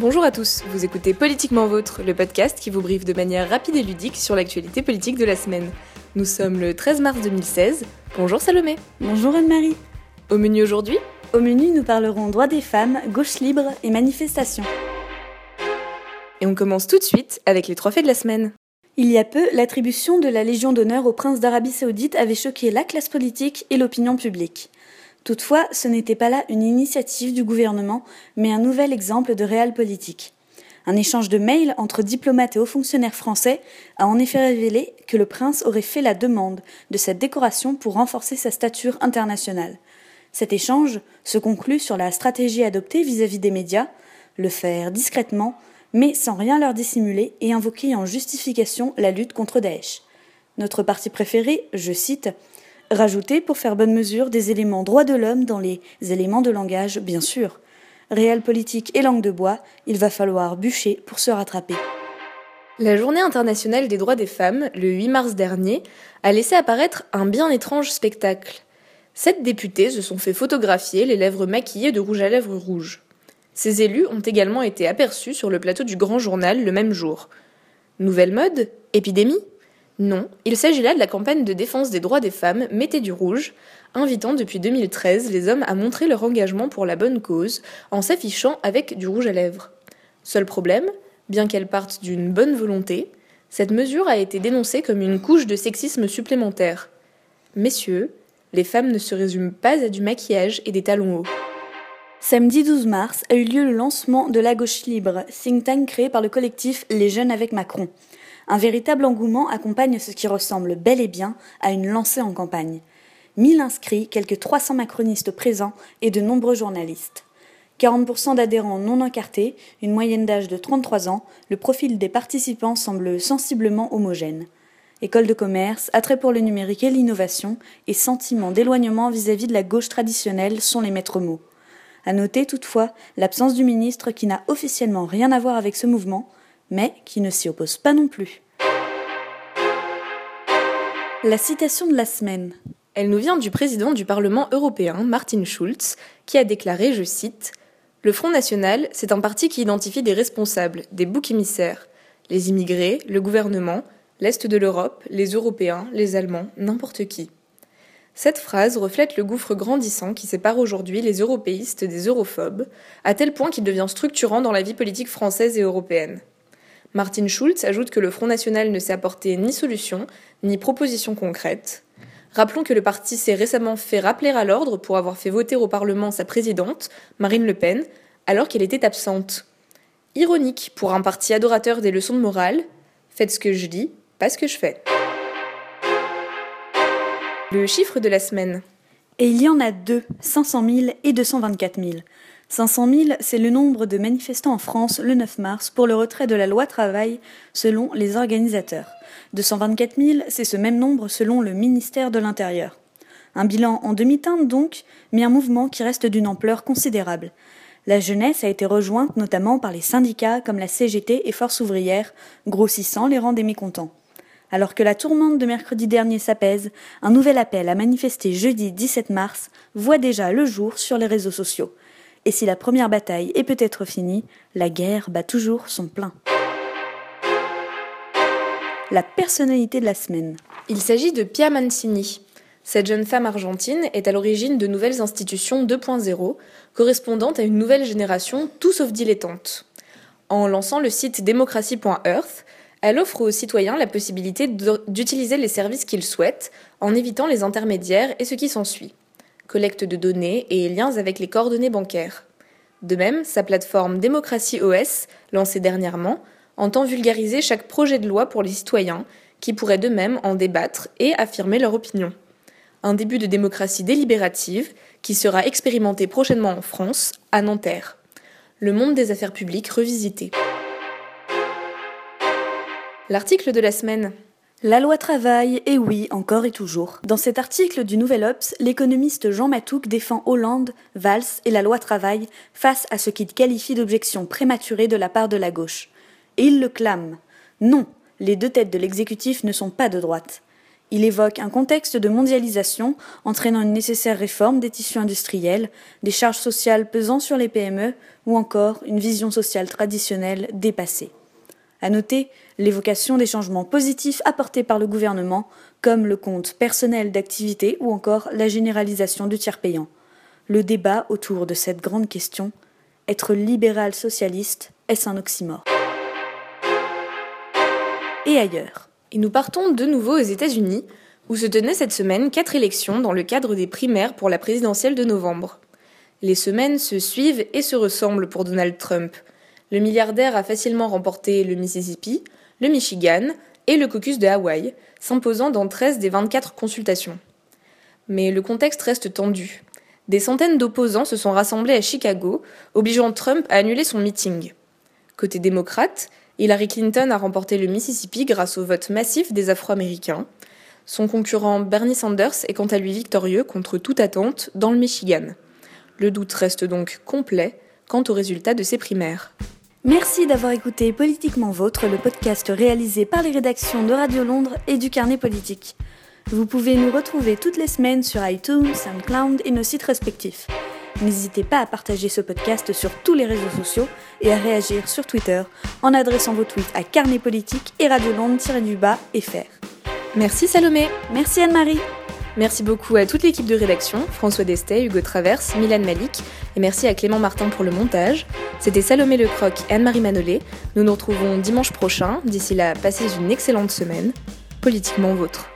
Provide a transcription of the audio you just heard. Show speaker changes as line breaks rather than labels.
Bonjour à tous, vous écoutez Politiquement Vôtre, le podcast qui vous briefe de manière rapide et ludique sur l'actualité politique de la semaine. Nous sommes le 13 mars 2016. Bonjour Salomé.
Bonjour Anne-Marie.
Au menu aujourd'hui
Au menu, nous parlerons droits des femmes, gauche libre et manifestations.
Et on commence tout de suite avec les trois faits de la semaine.
Il y a peu, l'attribution de la Légion d'honneur au prince d'Arabie saoudite avait choqué la classe politique et l'opinion publique. Toutefois, ce n'était pas là une initiative du gouvernement, mais un nouvel exemple de réel politique. Un échange de mails entre diplomates et hauts fonctionnaires français a en effet révélé que le prince aurait fait la demande de cette décoration pour renforcer sa stature internationale. Cet échange se conclut sur la stratégie adoptée vis-à-vis des médias, le faire discrètement, mais sans rien leur dissimuler et invoquer en justification la lutte contre Daesh. Notre parti préféré, je cite, Rajouter, pour faire bonne mesure, des éléments droits de l'homme dans les éléments de langage, bien sûr. Réel politique et langue de bois, il va falloir bûcher pour se rattraper.
La Journée internationale des droits des femmes, le 8 mars dernier, a laissé apparaître un bien étrange spectacle. Sept députés se sont fait photographier les lèvres maquillées de rouge à lèvres rouge. Ces élus ont également été aperçus sur le plateau du Grand Journal le même jour. Nouvelle mode? Épidémie? Non, il s'agit là de la campagne de défense des droits des femmes Mettez du rouge, invitant depuis 2013 les hommes à montrer leur engagement pour la bonne cause en s'affichant avec du rouge à lèvres. Seul problème, bien qu'elle parte d'une bonne volonté, cette mesure a été dénoncée comme une couche de sexisme supplémentaire. Messieurs, les femmes ne se résument pas à du maquillage et des talons hauts.
Samedi 12 mars a eu lieu le lancement de La Gauche Libre, think tank créé par le collectif Les Jeunes avec Macron. Un véritable engouement accompagne ce qui ressemble bel et bien à une lancée en campagne. 1000 inscrits, quelques 300 macronistes présents et de nombreux journalistes. 40% d'adhérents non encartés, une moyenne d'âge de 33 ans, le profil des participants semble sensiblement homogène. École de commerce, attrait pour le numérique et l'innovation, et sentiment d'éloignement vis-à-vis de la gauche traditionnelle sont les maîtres mots. À noter toutefois l'absence du ministre qui n'a officiellement rien à voir avec ce mouvement, mais qui ne s'y oppose pas non plus. La citation de la semaine.
Elle nous vient du président du Parlement européen, Martin Schulz, qui a déclaré, je cite, Le Front National, c'est un parti qui identifie des responsables, des boucs émissaires, les immigrés, le gouvernement, l'Est de l'Europe, les Européens, les Allemands, n'importe qui. Cette phrase reflète le gouffre grandissant qui sépare aujourd'hui les européistes des europhobes, à tel point qu'il devient structurant dans la vie politique française et européenne. Martin Schulz ajoute que le Front National ne s'est apporté ni solution, ni proposition concrète. Rappelons que le parti s'est récemment fait rappeler à l'ordre pour avoir fait voter au Parlement sa présidente, Marine Le Pen, alors qu'elle était absente. Ironique pour un parti adorateur des leçons de morale, faites ce que je dis, pas ce que je fais. Le chiffre de la semaine.
Et il y en a deux, 500 000 et 224 000. 500 000, c'est le nombre de manifestants en France le 9 mars pour le retrait de la loi travail selon les organisateurs. 224 000, c'est ce même nombre selon le ministère de l'Intérieur. Un bilan en demi-teinte donc, mais un mouvement qui reste d'une ampleur considérable. La jeunesse a été rejointe notamment par les syndicats comme la CGT et Force ouvrière, grossissant les rangs des mécontents. Alors que la tourmente de mercredi dernier s'apaise, un nouvel appel à manifester jeudi 17 mars voit déjà le jour sur les réseaux sociaux. Et si la première bataille est peut-être finie, la guerre bat toujours son plein. La personnalité de la semaine.
Il s'agit de Pia Mancini. Cette jeune femme argentine est à l'origine de nouvelles institutions 2.0, correspondant à une nouvelle génération tout sauf dilettante. En lançant le site démocratie.earth, elle offre aux citoyens la possibilité d'utiliser les services qu'ils souhaitent en évitant les intermédiaires et ce qui s'ensuit collecte de données et liens avec les coordonnées bancaires. De même, sa plateforme Démocratie OS, lancée dernièrement, entend vulgariser chaque projet de loi pour les citoyens, qui pourraient de même en débattre et affirmer leur opinion. Un début de démocratie délibérative qui sera expérimenté prochainement en France, à Nanterre. Le monde des affaires publiques revisité. L'article de la semaine.
La loi travail, et oui, encore et toujours. Dans cet article du Nouvel Obs, l'économiste Jean Matouc défend Hollande, Valls et la loi travail face à ce qu'il qualifie d'objection prématurée de la part de la gauche. Et il le clame. Non, les deux têtes de l'exécutif ne sont pas de droite. Il évoque un contexte de mondialisation entraînant une nécessaire réforme des tissus industriels, des charges sociales pesant sur les PME ou encore une vision sociale traditionnelle dépassée. À noter l'évocation des changements positifs apportés par le gouvernement, comme le compte personnel d'activité ou encore la généralisation du tiers payant. Le débat autour de cette grande question être libéral socialiste, est-ce un oxymore? Et ailleurs.
Et nous partons de nouveau aux États-Unis, où se tenaient cette semaine quatre élections dans le cadre des primaires pour la présidentielle de novembre. Les semaines se suivent et se ressemblent pour Donald Trump. Le milliardaire a facilement remporté le Mississippi, le Michigan et le caucus de Hawaï, s'imposant dans 13 des 24 consultations. Mais le contexte reste tendu. Des centaines d'opposants se sont rassemblés à Chicago, obligeant Trump à annuler son meeting. Côté démocrate, Hillary Clinton a remporté le Mississippi grâce au vote massif des Afro-Américains. Son concurrent Bernie Sanders est quant à lui victorieux contre toute attente dans le Michigan. Le doute reste donc complet quant aux résultats de ces primaires.
Merci d'avoir écouté Politiquement Vôtre, le podcast réalisé par les rédactions de Radio Londres et du Carnet Politique. Vous pouvez nous retrouver toutes les semaines sur iTunes, SoundCloud et nos sites respectifs. N'hésitez pas à partager ce podcast sur tous les réseaux sociaux et à réagir sur Twitter en adressant vos tweets à Carnet Politique et Radio Londres-du-bas FR.
Merci Salomé.
Merci Anne-Marie.
Merci beaucoup à toute l'équipe de rédaction, François Destet, Hugo Traverse, Milan Malik, et merci à Clément Martin pour le montage. C'était Salomé Lecroc et Anne-Marie Manolé. Nous nous retrouvons dimanche prochain. D'ici là, passez une excellente semaine. Politiquement vôtre.